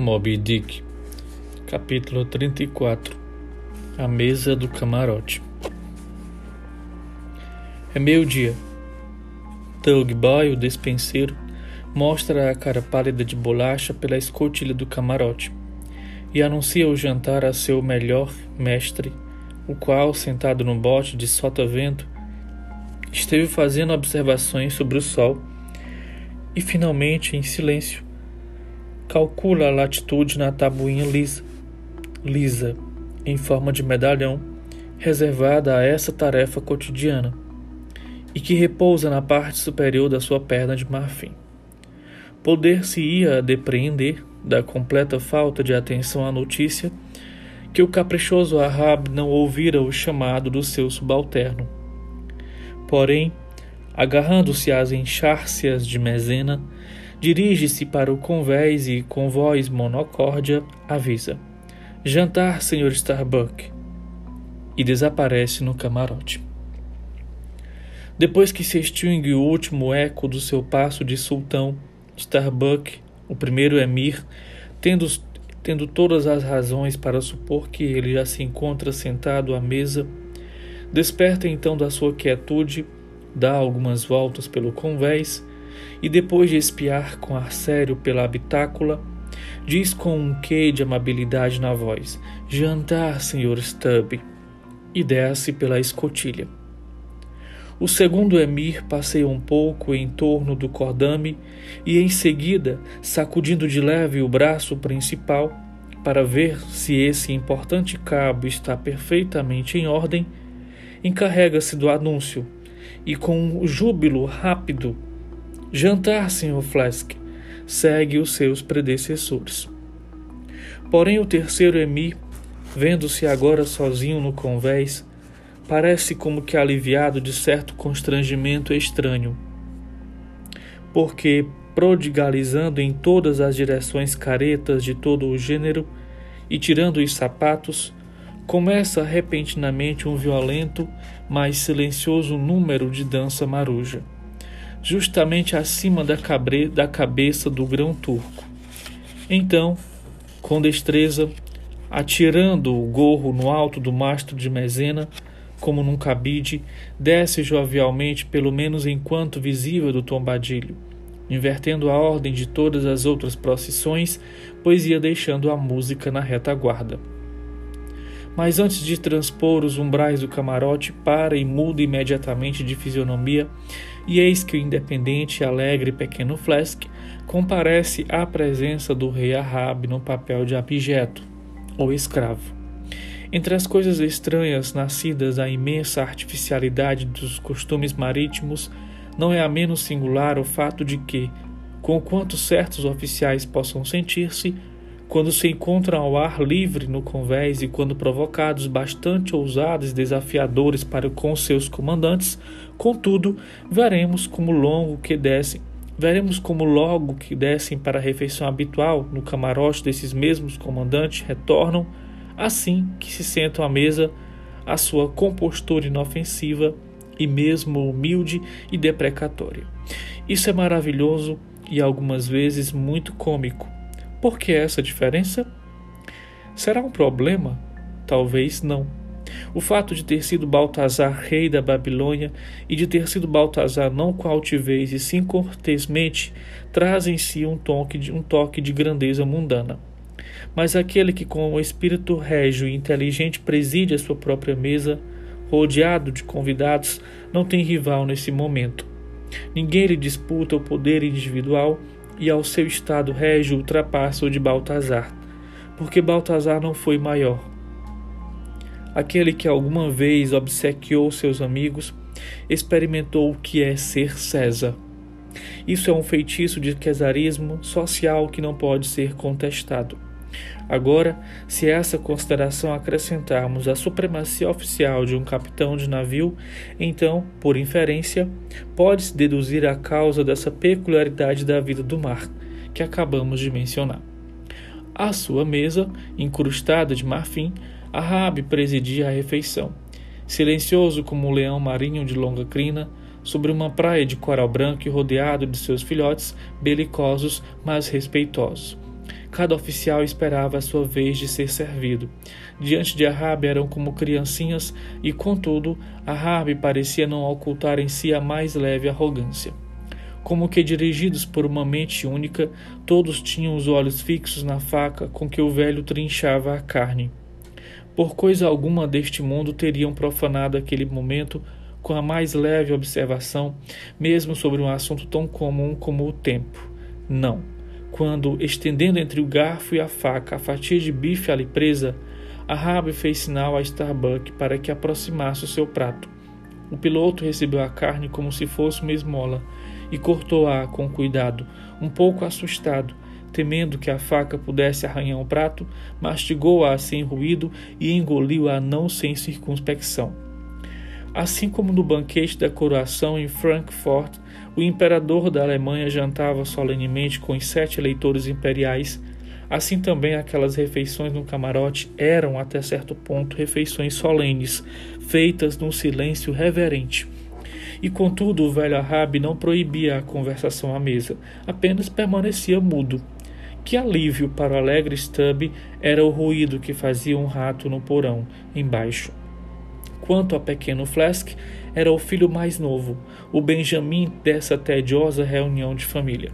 Moby Dick, capítulo 34 A mesa do camarote. É meio-dia. Doug Boy, o despenseiro, mostra a cara pálida de bolacha pela escotilha do camarote e anuncia o jantar a seu melhor mestre, o qual, sentado no bote de sota-vento, esteve fazendo observações sobre o sol e, finalmente, em silêncio, calcula a latitude na tabuinha lisa, lisa, em forma de medalhão, reservada a essa tarefa cotidiana, e que repousa na parte superior da sua perna de marfim. Poder-se-ia depreender da completa falta de atenção à notícia que o caprichoso Ahab não ouvira o chamado do seu subalterno. Porém, agarrando-se às enxárcias de Mezena, dirige-se para o convés e, com voz monocórdia, avisa: Jantar, Sr. Starbuck. E desaparece no camarote. Depois que se extingue o último eco do seu passo de sultão, Starbuck, o primeiro emir, tendo, tendo todas as razões para supor que ele já se encontra sentado à mesa, desperta então da sua quietude, dá algumas voltas pelo convés e depois de espiar com ar sério pela habitácula, diz com um quê de amabilidade na voz: Jantar, Sr. Stubb, e desce pela escotilha. O segundo emir passeia um pouco em torno do cordame e, em seguida, sacudindo de leve o braço principal para ver se esse importante cabo está perfeitamente em ordem, encarrega-se do anúncio e, com um júbilo rápido, Jantar, Sr. Flask, segue os seus predecessores. Porém, o terceiro emir, vendo-se agora sozinho no convés, parece como que aliviado de certo constrangimento estranho, porque, prodigalizando em todas as direções caretas de todo o gênero e tirando os sapatos, começa repentinamente um violento, mas silencioso número de dança maruja justamente acima da, cabre, da cabeça do grão turco. Então, com destreza, atirando o gorro no alto do mastro de mezena, como num cabide, desce jovialmente, pelo menos enquanto visível do tombadilho, invertendo a ordem de todas as outras procissões, pois ia deixando a música na retaguarda. Mas antes de transpor os umbrais do camarote, para e muda imediatamente de fisionomia, e eis que o independente e alegre pequeno Flask comparece à presença do rei Ahab no papel de abjeto, ou escravo. Entre as coisas estranhas nascidas da imensa artificialidade dos costumes marítimos, não é a menos singular o fato de que, conquanto certos oficiais possam sentir-se, quando se encontram ao ar livre no convés e quando provocados bastante ousados e desafiadores para com seus comandantes, contudo, veremos como longo que descem, veremos como logo que descem para a refeição habitual no camarote desses mesmos comandantes retornam, assim que se sentam à mesa, a sua compostura inofensiva e mesmo humilde e deprecatória. Isso é maravilhoso e algumas vezes muito cômico por que essa diferença? Será um problema? Talvez não. O fato de ter sido Baltazar rei da Babilônia e de ter sido Baltazar não com altivez e sim cortesmente traz em si um toque de, um toque de grandeza mundana. Mas aquele que com o espírito régio e inteligente preside a sua própria mesa, rodeado de convidados, não tem rival nesse momento. Ninguém lhe disputa o poder individual e ao seu estado régio ultrapassa o de Baltazar, porque Baltazar não foi maior. Aquele que alguma vez obsequiou seus amigos experimentou o que é ser César. Isso é um feitiço de quesarismo social que não pode ser contestado. Agora, se a essa consideração acrescentarmos a supremacia oficial de um capitão de navio, então, por inferência, pode-se deduzir a causa dessa peculiaridade da vida do mar, que acabamos de mencionar. À sua mesa, incrustada de marfim, Ahab presidia a refeição. Silencioso como um leão marinho de longa crina, sobre uma praia de coral branco e rodeado de seus filhotes belicosos, mas respeitosos Cada oficial esperava a sua vez de ser servido. Diante de Ahab eram como criancinhas e, contudo, Ahab parecia não ocultar em si a mais leve arrogância. Como que dirigidos por uma mente única, todos tinham os olhos fixos na faca com que o velho trinchava a carne. Por coisa alguma deste mundo teriam profanado aquele momento com a mais leve observação, mesmo sobre um assunto tão comum como o tempo. Não. Quando, estendendo entre o garfo e a faca a fatia de bife ali presa, Ahab fez sinal a Starbuck para que aproximasse o seu prato. O piloto recebeu a carne como se fosse uma esmola e cortou-a com cuidado, um pouco assustado, temendo que a faca pudesse arranhar o prato, mastigou-a sem ruído e engoliu-a não sem circunspecção. Assim como no banquete da coroação em Frankfurt, o imperador da Alemanha jantava solenemente com os sete eleitores imperiais, assim também aquelas refeições no camarote eram, até certo ponto, refeições solenes, feitas num silêncio reverente. E contudo, o velho Arabe não proibia a conversação à mesa, apenas permanecia mudo. Que alívio para o alegre Stubb era o ruído que fazia um rato no porão, embaixo. Quanto ao pequeno Flask, era o filho mais novo, o Benjamin dessa tediosa reunião de família.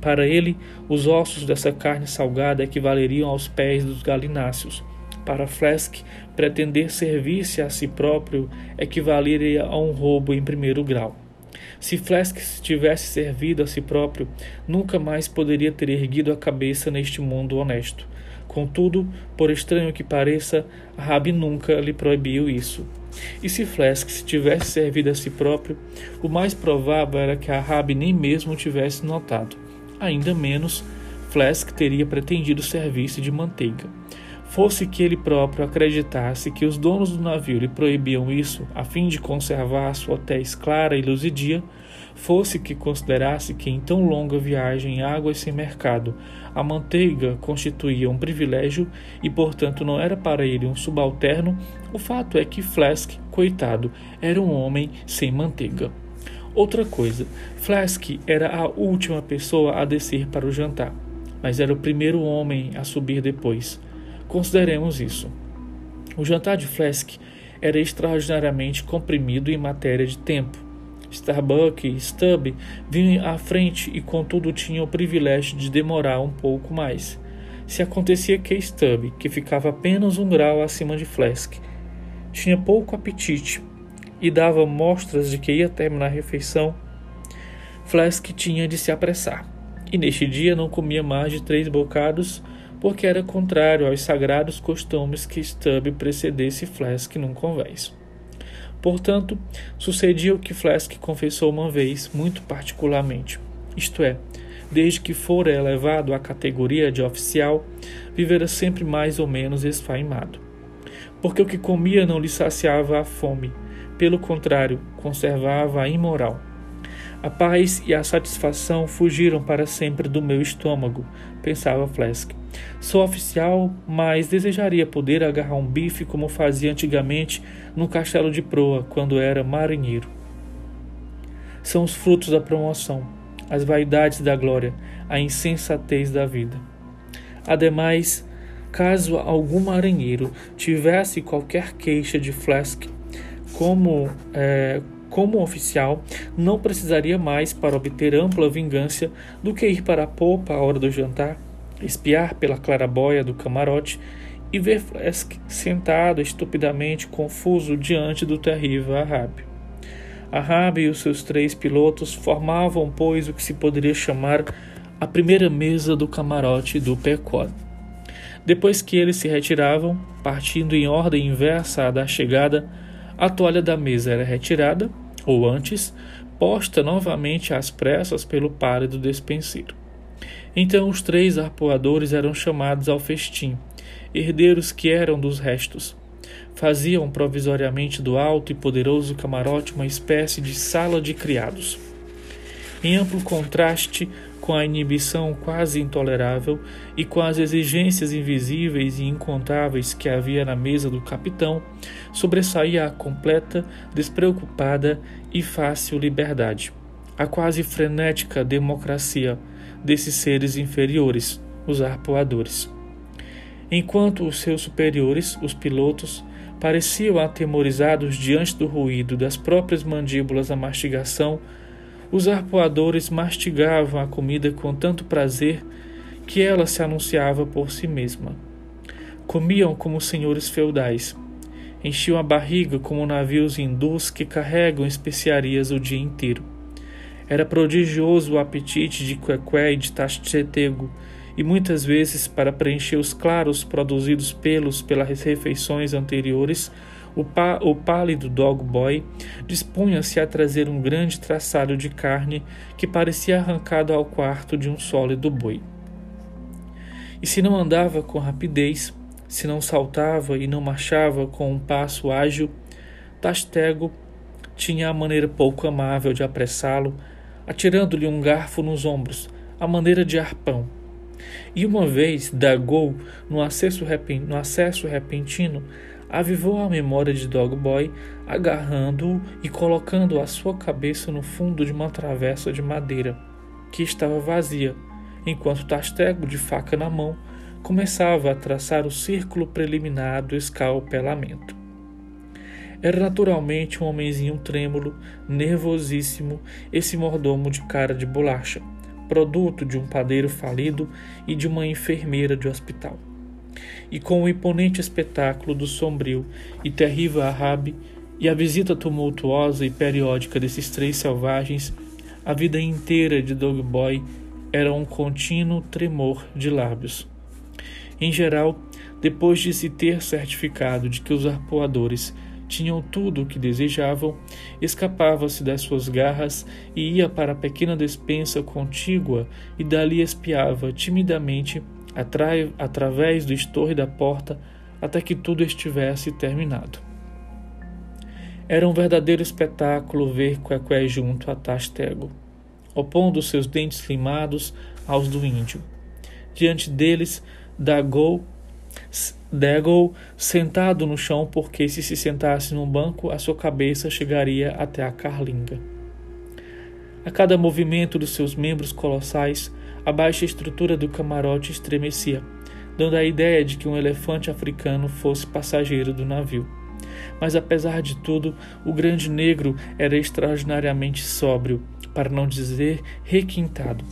Para ele, os ossos dessa carne salgada equivaleriam aos pés dos galináceos. Para Flask, pretender servir-se a si próprio equivaleria a um roubo em primeiro grau. Se Flask tivesse servido a si próprio, nunca mais poderia ter erguido a cabeça neste mundo honesto. Contudo, por estranho que pareça, Rabi nunca lhe proibiu isso. E se Flask se tivesse servido a si próprio, o mais provável era que a Rabi nem mesmo tivesse notado. Ainda menos, Flask teria pretendido servir-se de manteiga. Fosse que ele próprio acreditasse que os donos do navio lhe proibiam isso a fim de conservar sua tez clara e luzidia, fosse que considerasse que em tão longa viagem em águas sem mercado a manteiga constituía um privilégio e, portanto, não era para ele um subalterno, o fato é que Flask, coitado, era um homem sem manteiga. Outra coisa, Flask era a última pessoa a descer para o jantar, mas era o primeiro homem a subir depois. Consideremos isso. O jantar de Flask era extraordinariamente comprimido em matéria de tempo. Starbuck e Stubb vinham à frente e, contudo, tinham o privilégio de demorar um pouco mais. Se acontecia que Stubb, que ficava apenas um grau acima de Flask, tinha pouco apetite e dava mostras de que ia terminar a refeição, Flask tinha de se apressar. E neste dia não comia mais de três bocados, porque era contrário aos sagrados costumes que Stubb precedesse Flask num convés. Portanto, sucedia o que Flask confessou uma vez, muito particularmente, isto é, desde que fora elevado à categoria de oficial, vivera sempre mais ou menos esfaimado. Porque o que comia não lhe saciava a fome, pelo contrário, conservava a imoral. A paz e a satisfação fugiram para sempre do meu estômago, pensava Flask. Sou oficial, mas desejaria poder agarrar um bife como fazia antigamente no castelo de proa, quando era marinheiro. São os frutos da promoção, as vaidades da glória, a insensatez da vida. Ademais, caso algum marinheiro tivesse qualquer queixa de Flask, como, é, como oficial, não precisaria mais, para obter ampla vingança, do que ir para a popa à hora do jantar, espiar pela clarabóia do camarote e ver Flask sentado estupidamente confuso diante do terrível Ahab. Ahab e os seus três pilotos formavam, pois, o que se poderia chamar a primeira mesa do camarote do Pequod. Depois que eles se retiravam, partindo em ordem inversa à da chegada, a toalha da mesa era retirada, ou antes, posta novamente às pressas pelo pálido despenseiro. Então os três arpoadores eram chamados ao festim, herdeiros que eram dos restos. Faziam provisoriamente do alto e poderoso camarote uma espécie de sala de criados. Em amplo contraste com a inibição quase intolerável e com as exigências invisíveis e incontáveis que havia na mesa do capitão, sobressaía a completa, despreocupada e fácil liberdade, a quase frenética democracia desses seres inferiores, os arpoadores. Enquanto os seus superiores, os pilotos, pareciam atemorizados diante do ruído das próprias mandíbulas à mastigação, os arpoadores mastigavam a comida com tanto prazer que ela se anunciava por si mesma. Comiam como senhores feudais. Enchiam a barriga como navios hindus que carregam especiarias o dia inteiro. Era prodigioso o apetite de Quequé e de Tachetego, e muitas vezes, para preencher os claros produzidos pelos pelas refeições anteriores, o, pá, o pálido dog boy dispunha-se a trazer um grande traçado de carne que parecia arrancado ao quarto de um sólido boi. E se não andava com rapidez, se não saltava e não marchava com um passo ágil, Tastego tinha a maneira pouco amável de apressá-lo, atirando-lhe um garfo nos ombros, a maneira de arpão. E uma vez, Dagou, no acesso repentino, avivou a memória de Dog Boy, agarrando-o e colocando a sua cabeça no fundo de uma travessa de madeira, que estava vazia, enquanto Tastego, de faca na mão, começava a traçar o círculo preliminar do escalpelamento. Era naturalmente um homenzinho trêmulo, nervosíssimo, esse mordomo de cara de bolacha, produto de um padeiro falido e de uma enfermeira de hospital. E com o imponente espetáculo do sombrio e terrível Arabe e a visita tumultuosa e periódica desses três selvagens, a vida inteira de Dog Boy era um contínuo tremor de lábios. Em geral, depois de se ter certificado de que os arpoadores tinham tudo o que desejavam, escapava-se das suas garras e ia para a pequena despensa contígua e dali espiava timidamente atra através do estorre da porta até que tudo estivesse terminado. Era um verdadeiro espetáculo ver Quequé junto a Tastego opondo seus dentes limados aos do índio. Diante deles, Dagou, Dago sentado no chão, porque se se sentasse num banco, a sua cabeça chegaria até a carlinga. A cada movimento dos seus membros colossais, a baixa estrutura do camarote estremecia, dando a ideia de que um elefante africano fosse passageiro do navio. Mas apesar de tudo, o grande negro era extraordinariamente sóbrio, para não dizer requintado.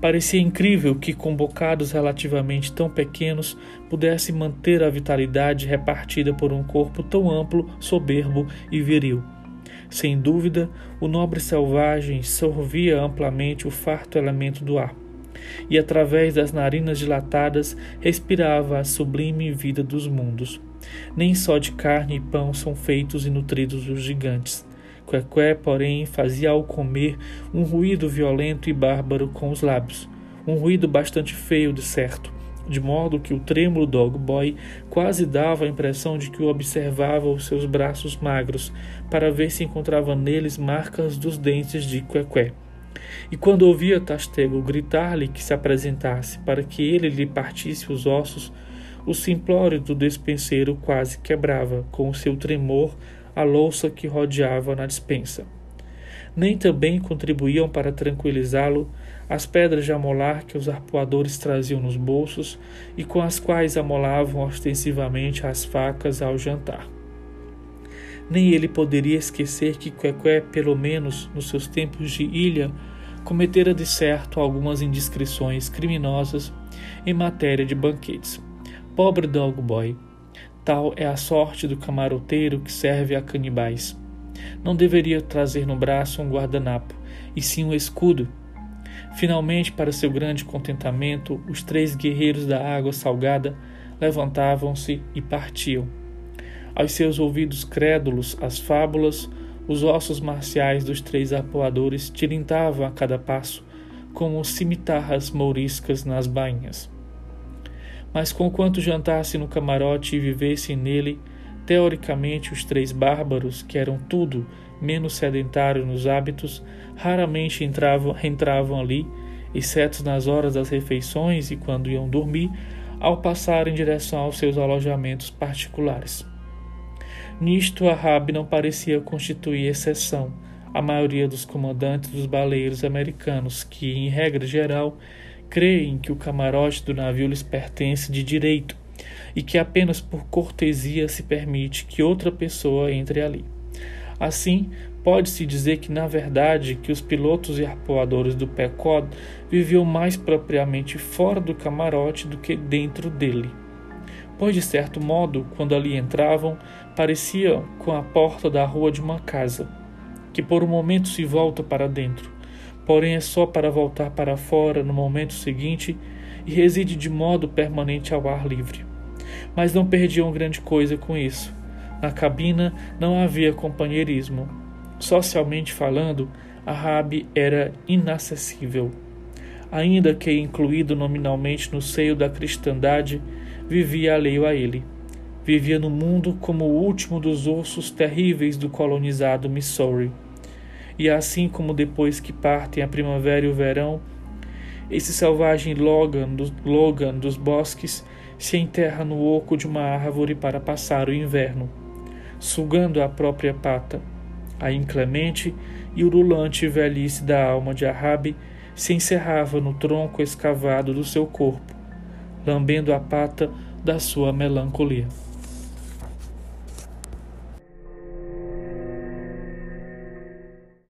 Parecia incrível que, com bocados relativamente tão pequenos, pudesse manter a vitalidade repartida por um corpo tão amplo, soberbo e viril. Sem dúvida, o nobre selvagem sorvia amplamente o farto elemento do ar, e através das narinas dilatadas respirava a sublime vida dos mundos. Nem só de carne e pão são feitos e nutridos os gigantes. Quequé, porém, fazia ao comer um ruído violento e bárbaro com os lábios, um ruído bastante feio, de certo, de modo que o trêmulo dog boy quase dava a impressão de que o observava os seus braços magros, para ver se encontrava neles marcas dos dentes de Quequé. E quando ouvia Tastego gritar-lhe que se apresentasse para que ele lhe partisse os ossos, o simplório do despenseiro quase quebrava, com o seu tremor, a louça que rodeava na despensa. Nem também contribuíam para tranquilizá-lo as pedras de amolar que os arpoadores traziam nos bolsos e com as quais amolavam ostensivamente as facas ao jantar. Nem ele poderia esquecer que Quequé, pelo menos nos seus tempos de ilha, cometera de certo algumas indiscrições criminosas em matéria de banquetes. Pobre dog boy! Tal é a sorte do camaroteiro que serve a canibais. Não deveria trazer no braço um guardanapo, e sim um escudo. Finalmente, para seu grande contentamento, os três guerreiros da água salgada levantavam-se e partiam. Aos seus ouvidos crédulos, as fábulas, os ossos marciais dos três apoadores tilintavam a cada passo, como cimitarras mouriscas nas bainhas. Mas conquanto jantasse no camarote e vivessem nele, teoricamente os três bárbaros, que eram tudo menos sedentários nos hábitos, raramente entravam, entravam ali, exceto nas horas das refeições e quando iam dormir, ao passar em direção aos seus alojamentos particulares. Nisto, a Rab não parecia constituir exceção. A maioria dos comandantes dos baleiros americanos, que, em regra geral, creem que o camarote do navio lhes pertence de direito e que apenas por cortesia se permite que outra pessoa entre ali. Assim, pode-se dizer que na verdade que os pilotos e arpoadores do PECOD viviam mais propriamente fora do camarote do que dentro dele. Pois de certo modo, quando ali entravam, parecia com a porta da rua de uma casa, que por um momento se volta para dentro, porém é só para voltar para fora no momento seguinte e reside de modo permanente ao ar livre. Mas não perdiam grande coisa com isso. Na cabina não havia companheirismo. Socialmente falando, a Rabi era inacessível. Ainda que incluído nominalmente no seio da cristandade, vivia alheio a ele. Vivia no mundo como o último dos ossos terríveis do colonizado Missouri e assim como depois que partem a primavera e o verão, esse selvagem Logan, do, Logan dos bosques se enterra no oco de uma árvore para passar o inverno, sugando a própria pata. A inclemente e urulante velhice da alma de Arabe se encerrava no tronco escavado do seu corpo, lambendo a pata da sua melancolia.